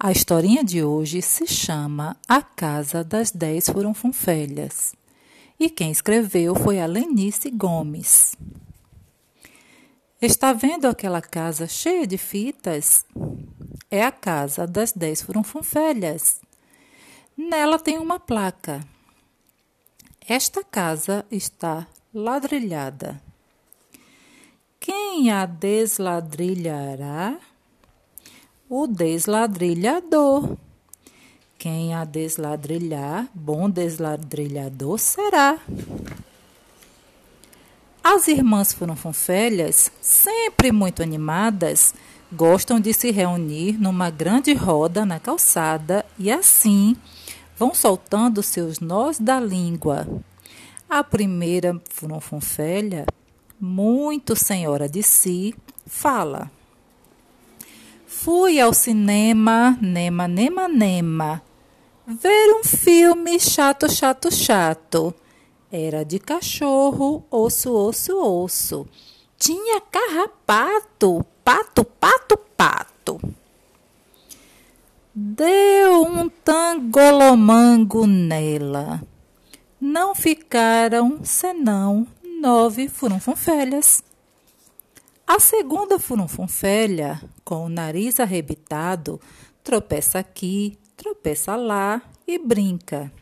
A historinha de hoje se chama A Casa das Dez Furunfunfelhas e quem escreveu foi a Lenice Gomes. Está vendo aquela casa cheia de fitas? É a casa das dez furunfunfelhas. Nela tem uma placa. Esta casa está ladrilhada. Quem a desladrilhará? O desladrilhador. Quem a desladrilhar, bom desladrilhador será. As irmãs Furunfunfelhas, sempre muito animadas, gostam de se reunir numa grande roda na calçada e assim vão soltando seus nós da língua. A primeira Furunfunfelha, muito senhora de si, fala. Fui ao cinema, nema, nema, nema, ver um filme chato, chato, chato. Era de cachorro, osso, osso, osso. Tinha carrapato, pato, pato, pato. Deu um tangolomango nela. Não ficaram senão nove furunfunfelhas. A segunda furunfunfelha, com o nariz arrebitado, tropeça aqui, tropeça lá e brinca.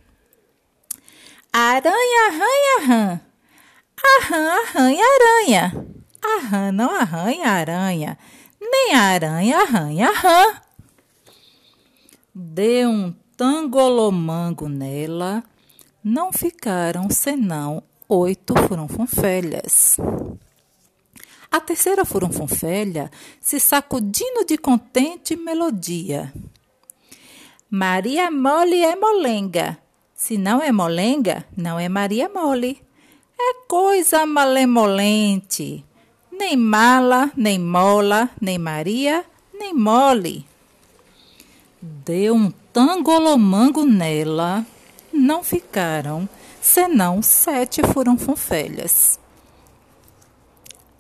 Aranha, arranha, rã. Arran, arranha, aranha. Arran não arranha, aranha. Nem aranha arranha, rã. Deu um tangolomango nela. Não ficaram senão oito furunfunfelhas. A terceira furunfunfelha se sacudindo de contente melodia. Maria Mole é molenga. Se não é molenga, não é Maria Mole. É coisa malemolente. Nem mala, nem mola, nem Maria, nem mole. Deu um tangolomango nela. Não ficaram, senão sete furunfunfelhas.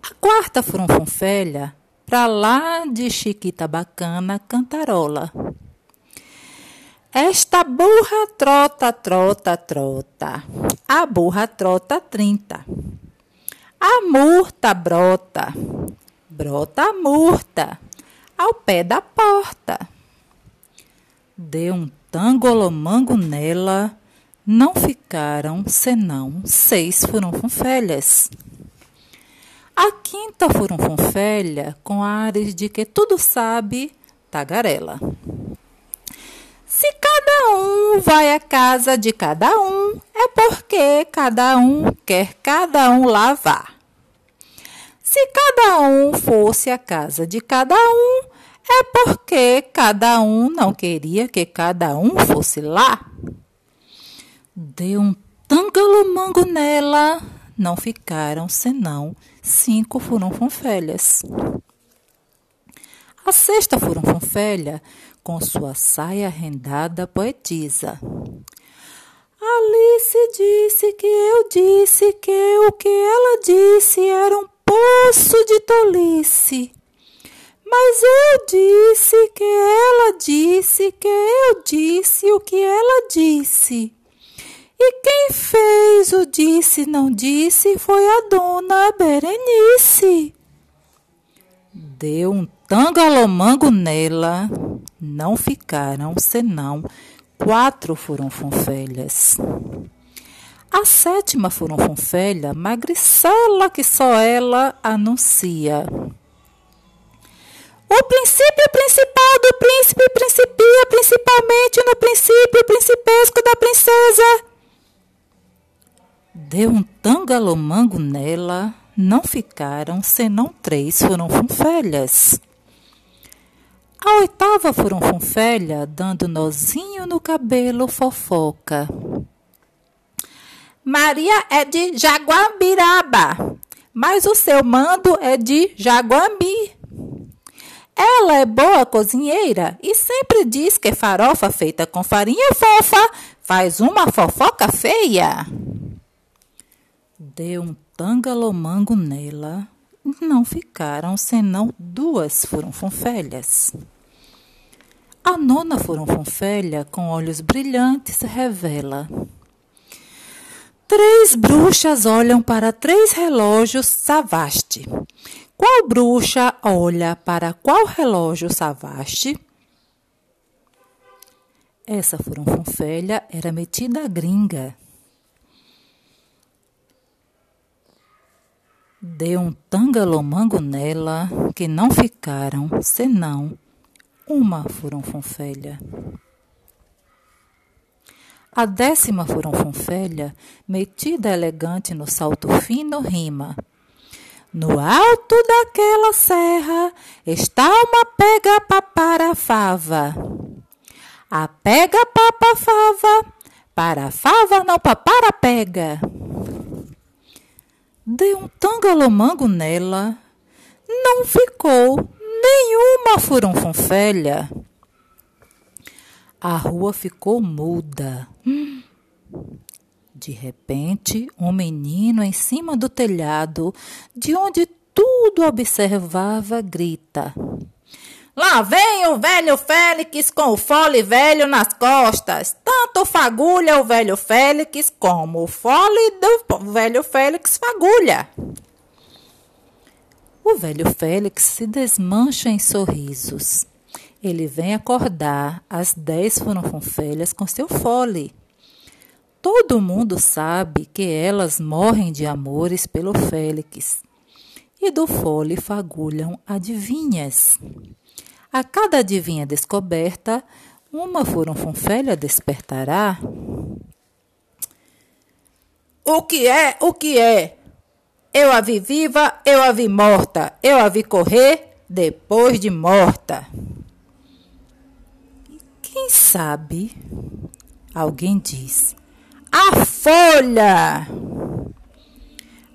A quarta furunfunfelha, pra lá de Chiquita Bacana, cantarola. Esta burra trota, trota, trota. A burra trota trinta. A murta brota, brota a murta, ao pé da porta. Deu um tangolomango nela, não ficaram senão seis furunfunfelhas. A quinta furunfunfelha, com ares de que tudo sabe, tagarela. Se cada um vai à casa de cada um, é porque cada um quer cada um lavar. Se cada um fosse à casa de cada um, é porque cada um não queria que cada um fosse lá. Deu um tangalomango nela, não ficaram senão cinco furunfunfelhas. A sexta furunfunfelha, com sua saia rendada, poetiza. Alice disse que eu disse que o que ela disse era um poço de tolice. Mas eu disse que ela disse que eu disse o que ela disse. E quem fez o disse não disse foi a dona Berenice. Deu um tangalomango nela, não ficaram senão quatro furunfunfelhas. A sétima furunfunfelha, magricela que só ela anuncia. O princípio principal do príncipe principia principalmente no princípio principesco da princesa Deu um tangalomango nela, não ficaram senão três furunfunfelhas. A oitava furunfunfelha, dando nozinho no cabelo, fofoca. Maria é de Jaguambiraba, mas o seu mando é de Jaguambi. Ela é boa cozinheira e sempre diz que farofa feita com farinha fofa faz uma fofoca feia deu um tangalomango nela, não ficaram senão duas furunfunfelhas. A nona furunfunfelha, com olhos brilhantes, revela. Três bruxas olham para três relógios Savaste. Qual bruxa olha para qual relógio Savaste? Essa furunfunfelha era metida gringa. Deu um tangalomango nela que não ficaram senão uma furunfunfelha. A décima furunfunfelha, metida elegante no salto fino, rima. No alto daquela serra está uma pega papara fava. A pega papa fava, para fava não papara pega. Deu um tangalomango nela, não ficou nenhuma furunfunfelha. A rua ficou muda. De repente, um menino em cima do telhado, de onde tudo observava, grita: Lá vem o velho Félix com o fole velho nas costas. Tanto fagulha o velho Félix como o fole do velho Félix fagulha. O velho Félix se desmancha em sorrisos. Ele vem acordar as dez furunfunfelhas com seu fole. Todo mundo sabe que elas morrem de amores pelo Félix. E do fole fagulham adivinhas. A cada adivinha descoberta, uma furunfunfelha despertará. O que é? O que é? Eu a vi viva, eu a vi morta, eu a vi correr depois de morta. Quem sabe? Alguém diz. A folha!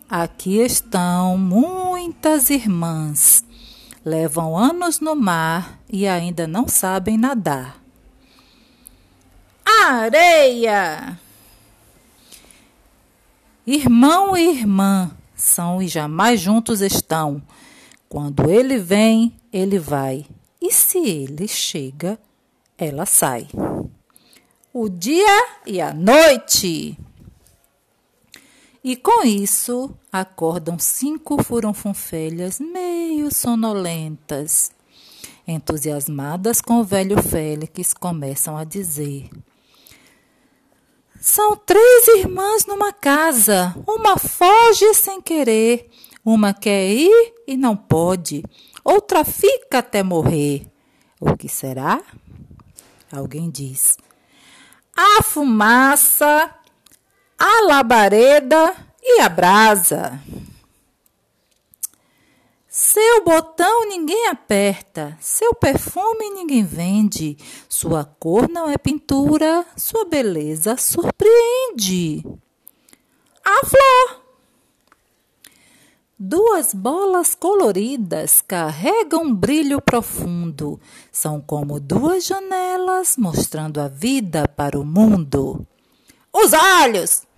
Aqui estão muitas irmãs levam anos no mar e ainda não sabem nadar. Areia! Irmão e irmã são e jamais juntos estão. Quando ele vem, ele vai, e se ele chega, ela sai. O dia e a noite. E com isso acordam cinco furunfunfelhas meio sonolentas. Entusiasmadas com o velho Félix, começam a dizer: São três irmãs numa casa. Uma foge sem querer, uma quer ir e não pode, outra fica até morrer. O que será? Alguém diz: A fumaça a labareda e a brasa. Seu botão ninguém aperta, seu perfume ninguém vende, sua cor não é pintura, sua beleza surpreende. A flor. Duas bolas coloridas carregam um brilho profundo. São como duas janelas mostrando a vida para o mundo. Os olhos!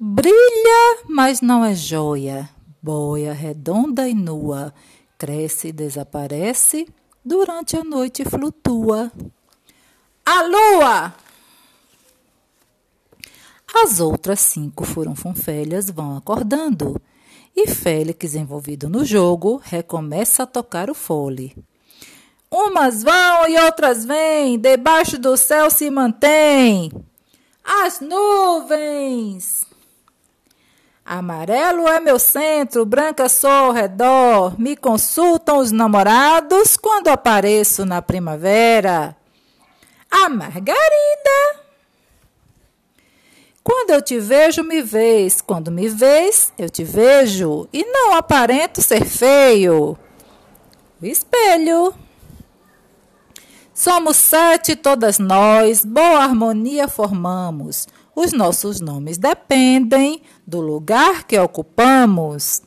Brilha, mas não é joia. Boia redonda e nua, cresce e desaparece, durante a noite flutua. A lua! As outras cinco furunfunfelhas vão acordando e Félix, envolvido no jogo, recomeça a tocar o fole. Umas vão e outras vêm, debaixo do céu se mantém. As nuvens! Amarelo é meu centro, branca sou ao redor. Me consultam os namorados quando apareço na primavera. A Margarida. Quando eu te vejo, me vês. Quando me vês, eu te vejo. E não aparento ser feio. O espelho. Somos sete, todas nós, boa harmonia formamos. Os nossos nomes dependem do lugar que ocupamos.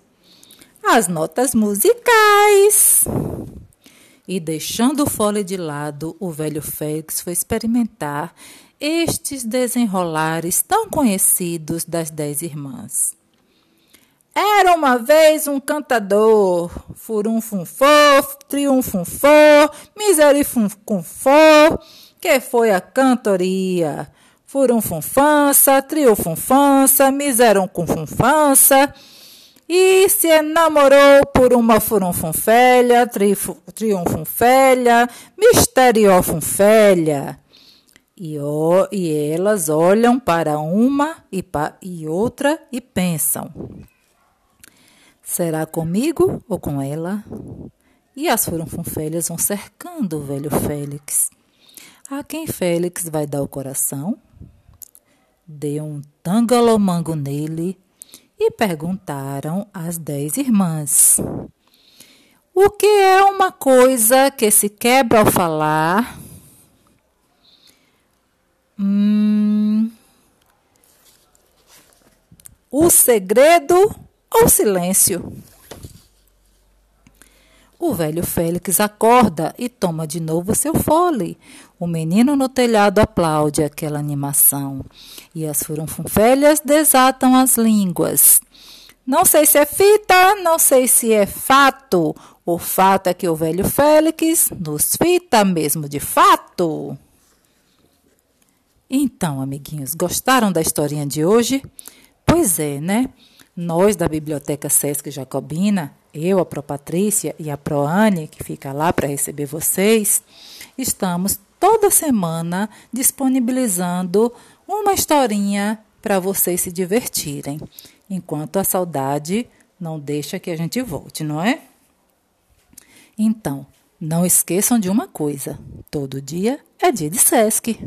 As notas musicais. E deixando o fole de lado, o velho Félix foi experimentar estes desenrolares tão conhecidos das dez irmãs. Era uma vez um cantador, furunfunfô, triunfunfô, miserifunfunfô, que foi a cantoria. Furunfunfança, triunfunfança, miserunfunfança, e se enamorou por uma furunfunfélia, triunfunfélia, misteriofunfélia. E, e elas olham para uma e, pa, e outra e pensam. Será comigo ou com ela? E as furunfunfelhas vão cercando o velho Félix. A quem Félix vai dar o coração? Deu um tangalomango nele e perguntaram às dez irmãs. O que é uma coisa que se quebra ao falar? Hum, o segredo ou silêncio. O velho Félix acorda e toma de novo seu fole. O menino no telhado aplaude aquela animação. E as furunfunfelhas desatam as línguas. Não sei se é fita, não sei se é fato. O fato é que o velho Félix nos fita mesmo de fato. Então, amiguinhos, gostaram da historinha de hoje? Pois é, né? Nós da Biblioteca Sesc Jacobina, eu, a Pro Patrícia e a Proane, que fica lá para receber vocês, estamos toda semana disponibilizando uma historinha para vocês se divertirem, enquanto a saudade não deixa que a gente volte, não é? Então, não esqueçam de uma coisa: todo dia é dia de Sesc.